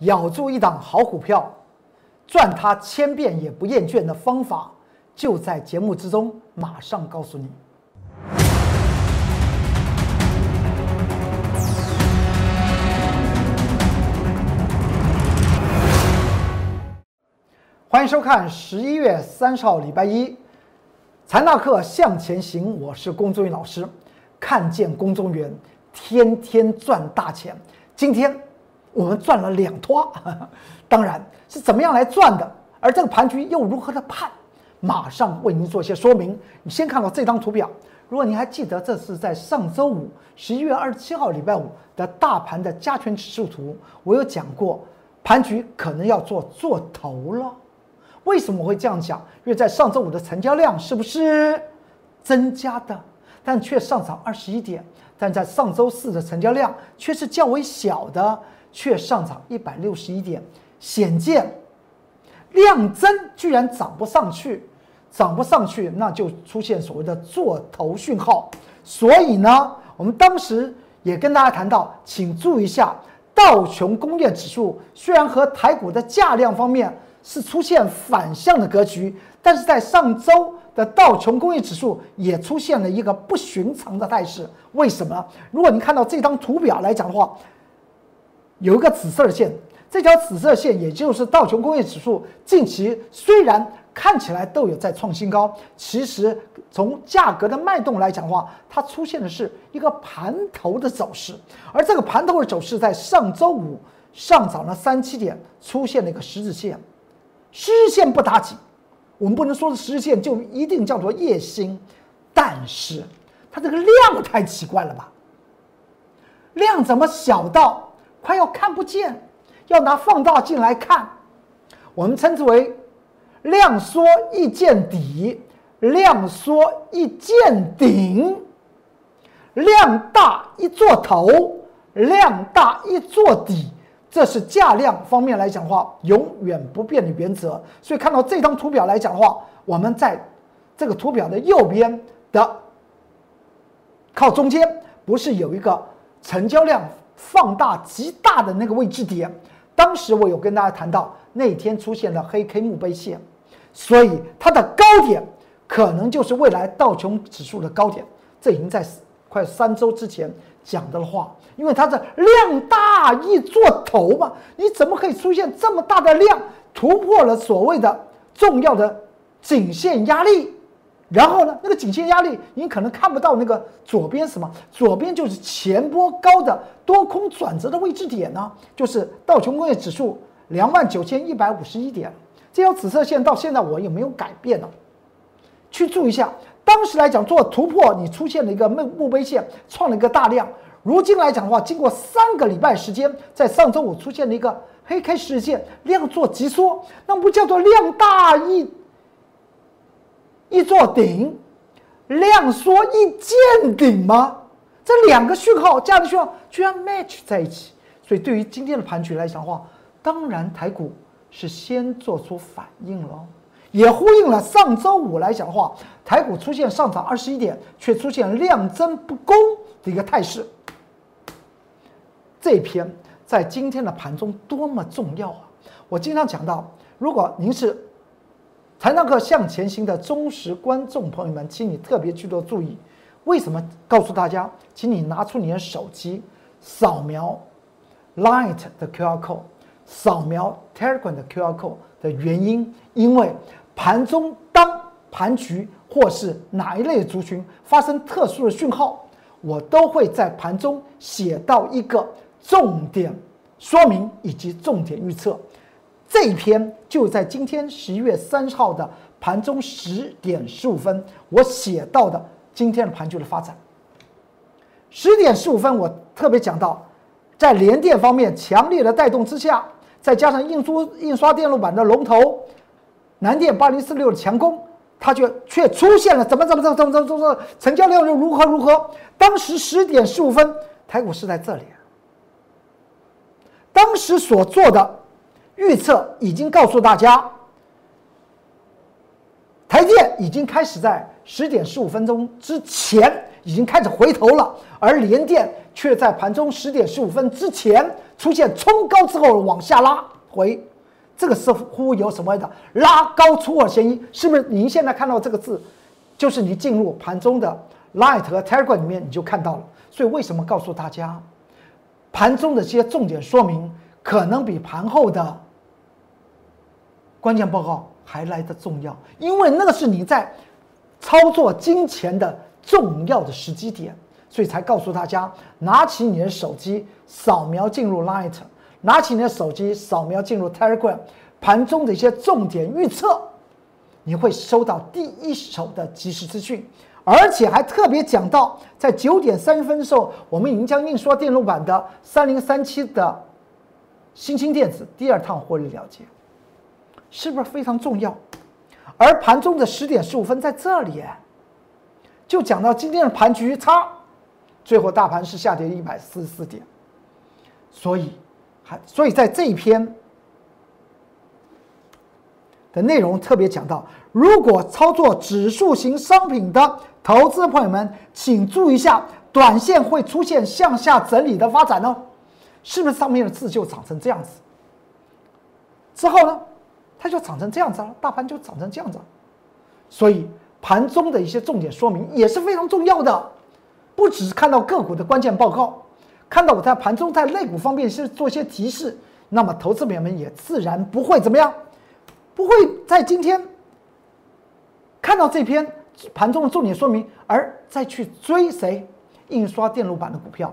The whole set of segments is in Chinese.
咬住一档好股票，赚它千遍也不厌倦的方法，就在节目之中，马上告诉你。欢迎收看十一月三十号礼拜一，财纳课向前行，我是龚忠云老师。看见龚忠元，天天赚大钱。今天我们赚了两托，当然是怎么样来赚的，而这个盘局又如何的判，马上为您做些说明。你先看到这张图表，如果您还记得，这是在上周五十一月二十七号礼拜五的大盘的加权指数图，我有讲过，盘局可能要做做头了。为什么我会这样讲？因为在上周五的成交量是不是增加的，但却上涨二十一点。但在上周四的成交量却是较为小的，却上涨一百六十一点，显见量增居然涨不上去，涨不上去，那就出现所谓的做头讯号。所以呢，我们当时也跟大家谈到，请注意一下道琼工业指数，虽然和台股的价量方面是出现反向的格局，但是在上周。的道琼工业指数也出现了一个不寻常的态势，为什么？如果你看到这张图表来讲的话，有一个紫色的线，这条紫色线也就是道琼工业指数近期虽然看起来都有在创新高，其实从价格的脉动来讲的话，它出现的是一个盘头的走势，而这个盘头的走势在上周五上涨了三七点，出现了一个十字线，十字线不打紧。我们不能说是实线就一定叫做夜星，但是它这个量太奇怪了吧？量怎么小到快要看不见？要拿放大镜来看，我们称之为量缩一见底，量缩一见顶，量大一做头，量大一做底。这是价量方面来讲的话，永远不变的原则。所以看到这张图表来讲的话，我们在这个图表的右边的靠中间，不是有一个成交量放大极大的那个位置点？当时我有跟大家谈到，那天出现了黑 K 墓碑线，所以它的高点可能就是未来道琼指数的高点。这已经在快三周之前讲的话。因为它的量大易做头嘛，你怎么可以出现这么大的量突破了所谓的重要的颈线压力？然后呢，那个颈线压力你可能看不到那个左边什么，左边就是前波高的多空转折的位置点呢，就是道琼工业指数两万九千一百五十一点，这条紫色线到现在我也没有改变呢。去注意一下，当时来讲做突破，你出现了一个墓墓碑线，创了一个大量。如今来讲的话，经过三个礼拜时间，在上周五出现了一个黑 K 事件，量做急缩，那不叫做量大一一做顶，量缩一见顶吗？这两个讯号，价值讯号居然 match 在一起，所以对于今天的盘局来讲的话，当然台股是先做出反应了，也呼应了上周五来讲的话，台股出现上涨二十一点，却出现量增不攻的一个态势。这篇在今天的盘中多么重要啊！我经常讲到，如果您是财纳课向前行的忠实观众朋友们，请你特别去做注意。为什么告诉大家？请你拿出你的手机，扫描 Light 的 QR code，扫描 Telegram 的 QR code 的原因，因为盘中当盘局或是哪一类族群发生特殊的讯号，我都会在盘中写到一个。重点说明以及重点预测，这一篇就在今天十一月三十号的盘中十点十五分，我写到的今天的盘局的发展。十点十五分，我特别讲到，在联电方面强烈的带动之下，再加上印书印刷电路板的龙头南电八零四六的强攻，它就却出现了怎么怎么怎么怎么怎么怎么成交量又如何如何。当时十点十五分，台股是在这里。当时所做的预测已经告诉大家，台电已经开始在十点十五分钟之前已经开始回头了，而联电却在盘中十点十五分之前出现冲高之后往下拉回，这个似乎有什么的拉高出货嫌疑？是不是？您现在看到这个字，就是你进入盘中的 Light 和 Telegram 里面你就看到了。所以为什么告诉大家，盘中的这些重点说明可能比盘后的关键报告还来的重要？因为那个是你在操作金钱的重要的时机点，所以才告诉大家，拿起你的手机，扫描进入 Light，拿起你的手机，扫描进入 Telegram，盘中的一些重点预测，你会收到第一手的即时资讯。而且还特别讲到，在九点三十分的时候，我们已经将印刷电路板的三零三七的新兴电子第二趟获利了结，是不是非常重要？而盘中的十点十五分在这里，就讲到今天的盘局差，最后大盘是下跌一百四十四点，所以还所以在这一篇的内容特别讲到，如果操作指数型商品的。投资朋友们，请注意一下，短线会出现向下整理的发展哦，是不是上面的字就长成这样子？之后呢，它就长成这样子了，大盘就长成这样子。所以盘中的一些重点说明也是非常重要的，不只是看到个股的关键报告，看到我在盘中在类股方面是做一些提示，那么投资朋友们也自然不会怎么样，不会在今天看到这篇。盘中的重点说明，而再去追谁？印刷电路板的股票，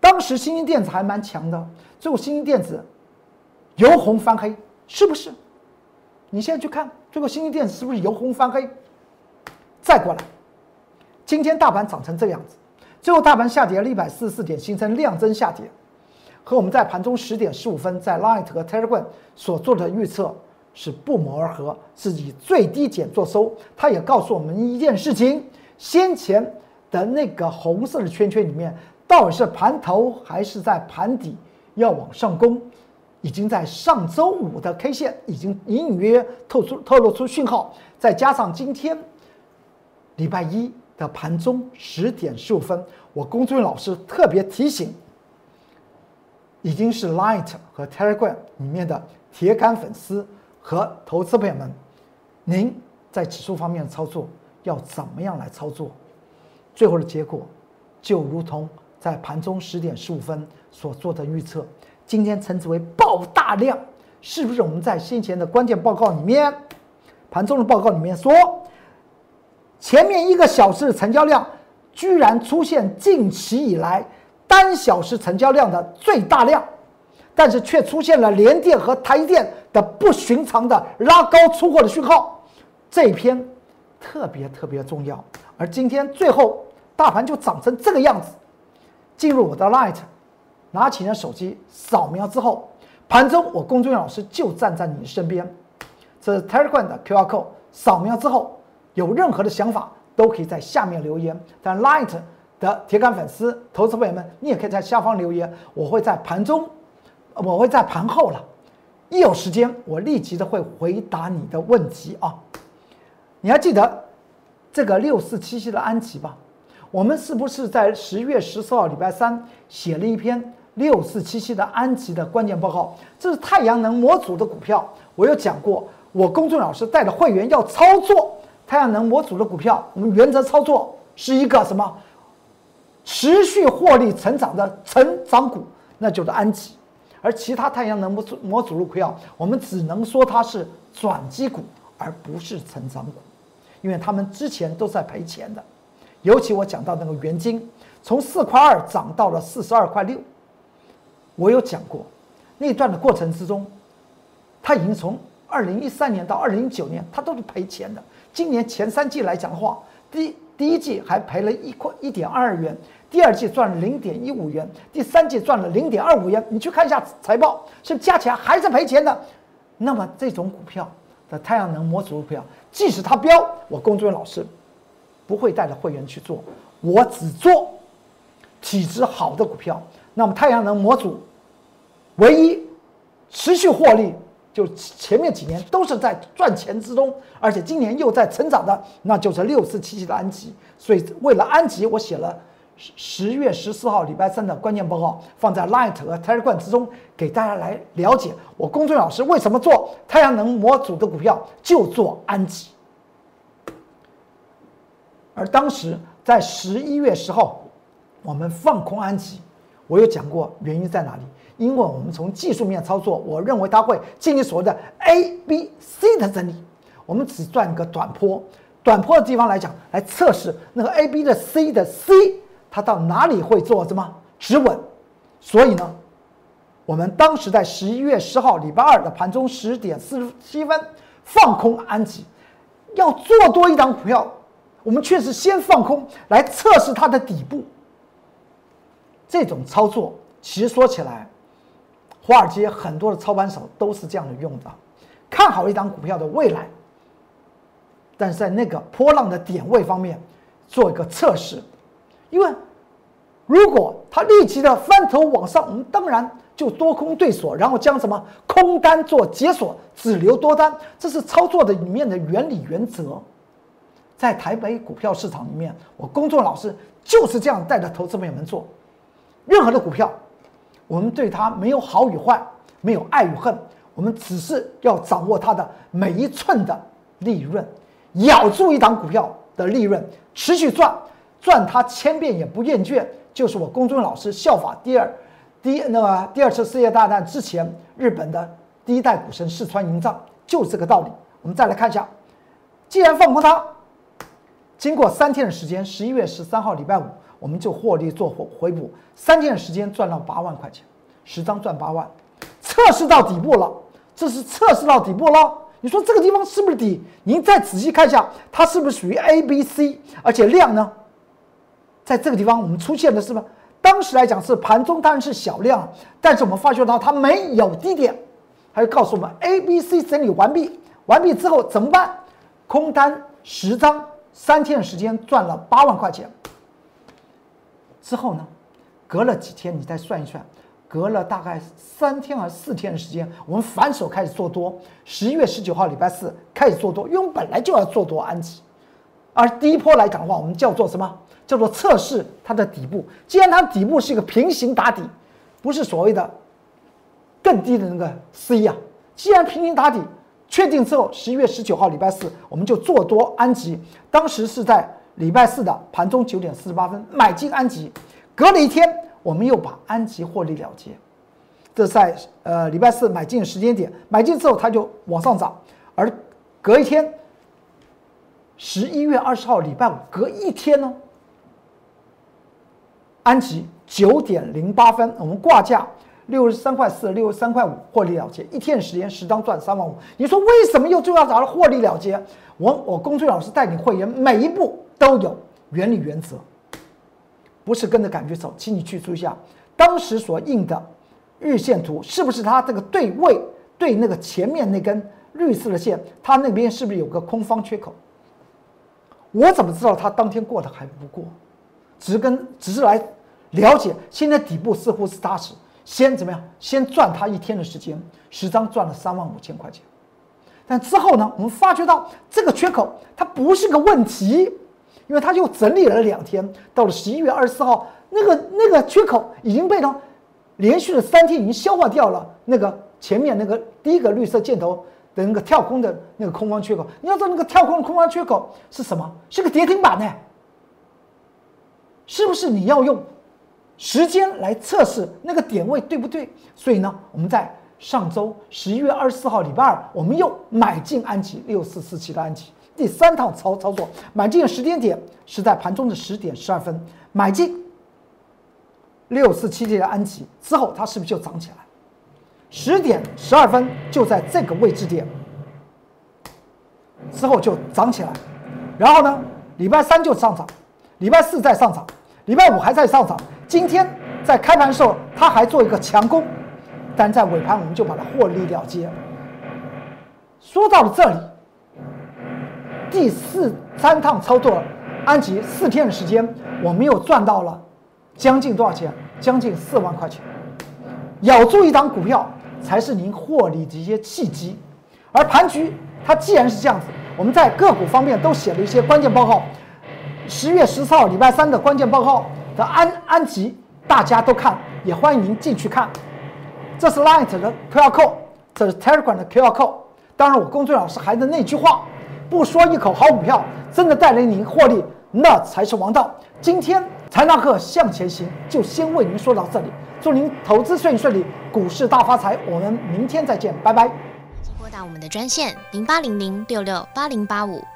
当时新兴电子还蛮强的，最后新兴电子由红翻黑，是不是？你现在去看，最后新兴电是不是由红翻黑？再过来，今天大盘涨成这个样子，最后大盘下跌了一百四十四点，形成量增下跌，和我们在盘中十点十五分在 Light 和 Telegram 所做的预测。是不谋而合，是以最低减做收。他也告诉我们一件事情：先前的那个红色的圈圈里面，到底是盘头还是在盘底要往上攻？已经在上周五的 K 线已经隐隐约约透出透露出讯号，再加上今天礼拜一的盘中十点十五分，我龚俊老师特别提醒，已经是 Light 和 Telegram 里面的铁杆粉丝。和投资朋友们，您在指数方面的操作要怎么样来操作？最后的结果就如同在盘中十点十五分所做的预测，今天称之为爆大量，是不是？我们在先前的关键报告里面，盘中的报告里面说，前面一个小时的成交量居然出现近期以来单小时成交量的最大量。但是却出现了联电和台电的不寻常的拉高出货的讯号，这一篇特别特别重要。而今天最后大盘就涨成这个样子，进入我的 Light，拿起你的手机扫描之后，盘中我龚俊老师就站在你身边。这是 Telegram 的 QR code，扫描之后有任何的想法都可以在下面留言。但 Light 的铁杆粉丝、投资朋友们，你也可以在下方留言，我会在盘中。我会在盘后了，一有时间我立即的会回答你的问题啊！你还记得这个六四七七的安琪吧？我们是不是在十月十四号礼拜三写了一篇六四七七的安吉的关键报告？这是太阳能模组的股票，我有讲过，我公众老师带着会员要操作太阳能模组的股票，我们原则操作是一个什么？持续获利成长的成长股，那就是安吉。而其他太阳能模组模组股票，我们只能说它是转机股，而不是成长股，因为他们之前都在赔钱的。尤其我讲到那个元金，从四块二涨到了四十二块六，我有讲过那段的过程之中，它已经从二零一三年到二零一九年，它都是赔钱的。今年前三季来讲的话，第第一季还赔了一块一点二元。第二季赚了零点一五元，第三季赚了零点二五元。你去看一下财报，是加起来还是赔钱的？那么这种股票的太阳能模组股票，即使它标，我工作人员老师不会带着会员去做，我只做体质好的股票。那么太阳能模组唯一持续获利就前面几年都是在赚钱之中，而且今年又在成长的，那就是六四七七的安吉。所以为了安吉，我写了十十月十四号礼拜三的关键报告，放在 Light 和 Telegram 之中，给大家来了解我公众老师为什么做太阳能模组的股票就做安吉。而当时在十一月十号，我们放空安吉，我有讲过原因在哪里？因为我们从技术面操作，我认为它会经历所谓的 A、B、C 的整理，我们只赚个短坡，短坡的地方来讲，来测试那个 A、B 的 C 的 C，它到哪里会做什么止稳？所以呢，我们当时在十一月十号礼拜二的盘中十点四十七分放空安吉，要做多一档股票，我们确实先放空来测试它的底部。这种操作其实说起来。华尔街很多的操盘手都是这样的用的，看好一档股票的未来，但是在那个波浪的点位方面做一个测试，因为如果它立即的翻头往上，我们当然就多空对锁，然后将什么空单做解锁，只留多单，这是操作的里面的原理原则。在台北股票市场里面，我工作老师就是这样带着投资朋友们做，任何的股票。我们对它没有好与坏，没有爱与恨，我们只是要掌握它的每一寸的利润，咬住一档股票的利润，持续赚，赚它千遍也不厌倦，就是我公孙老师效法第二，第那个第二次世界大战之前日本的第一代股神四川营造，就是这个道理。我们再来看一下，既然放空它，经过三天的时间，十一月十三号礼拜五。我们就获利做回回补，三天的时间赚了八万块钱，十张赚八万，测试到底部了，这是测试到底部了。你说这个地方是不是底？您再仔细看一下，它是不是属于 A、B、C？而且量呢，在这个地方我们出现的是吧？当时来讲是盘中当然是小量，但是我们发觉到它没有低点，还有告诉我们 A、B、C 整理完毕，完毕之后怎么办？空单十张，三天的时间赚了八万块钱。之后呢，隔了几天，你再算一算，隔了大概三天还是四天的时间，我们反手开始做多。十一月十九号礼拜四开始做多，因为我们本来就要做多安吉，而第一波来讲的话，我们叫做什么？叫做测试它的底部。既然它底部是一个平行打底，不是所谓的更低的那个 C 呀。既然平行打底，确定之后，十一月十九号礼拜四我们就做多安吉。当时是在。礼拜四的盘中九点四十八分买进安吉，隔了一天我们又把安吉获利了结。这在呃礼拜四买进时间点，买进之后它就往上涨，而隔一天，十一月二十号礼拜五隔一天呢，安吉九点零八分我们挂价六十三块四六十三块五获利了结，一天时间十张赚三万五。你说为什么又最要找到获利了结？我我公孙老师带领会员每一步。都有原理原则，不是跟着感觉走，请你去注意一下，当时所印的日线图是不是它这个对位对那个前面那根绿色的线，它那边是不是有个空方缺口？我怎么知道它当天过的还不过？只跟只是来了解，现在底部似乎是踏实，先怎么样？先赚它一天的时间，十张赚了三万五千块钱，但之后呢，我们发觉到这个缺口它不是个问题。因为它又整理了两天，到了十一月二十四号，那个那个缺口已经被它连续的三天已经消化掉了。那个前面那个第一个绿色箭头的那个跳空的那个空方缺口，你要知道那个跳空的空方缺口是什么？是个跌停板呢？是不是你要用时间来测试那个点位对不对？所以呢，我们在上周十一月二十四号礼拜二，我们又买进安吉六四四七的安吉。第三趟操操作，买进的时间点是在盘中的十点十二分，买进六四七七的安吉之后，它是不是就涨起来？十点十二分就在这个位置点之后就涨起来，然后呢，礼拜三就上涨，礼拜四再上涨，礼拜五还在上涨，今天在开盘的时候它还做一个强攻，但在尾盘我们就把它获利了结。说到了这里。第四三趟操作，安吉四天的时间，我们又赚到了将近多少钱？将近四万块钱。咬住一档股票，才是您获利的一些契机。而盘局它既然是这样子，我们在个股方面都写了一些关键报告。十月十四号礼拜三的关键报告的安安吉，大家都看，也欢迎您进去看。这是 Light 的 QR code，这是 Telegram 的 QR code。当然，我公孙老师还是那句话，不说一口好股票，真的带领您获利，那才是王道。今天财纳课向前行，就先为您说到这里。祝您投资顺顺利，股市大发财。我们明天再见，拜拜。请拨打我们的专线零八零零六六八零八五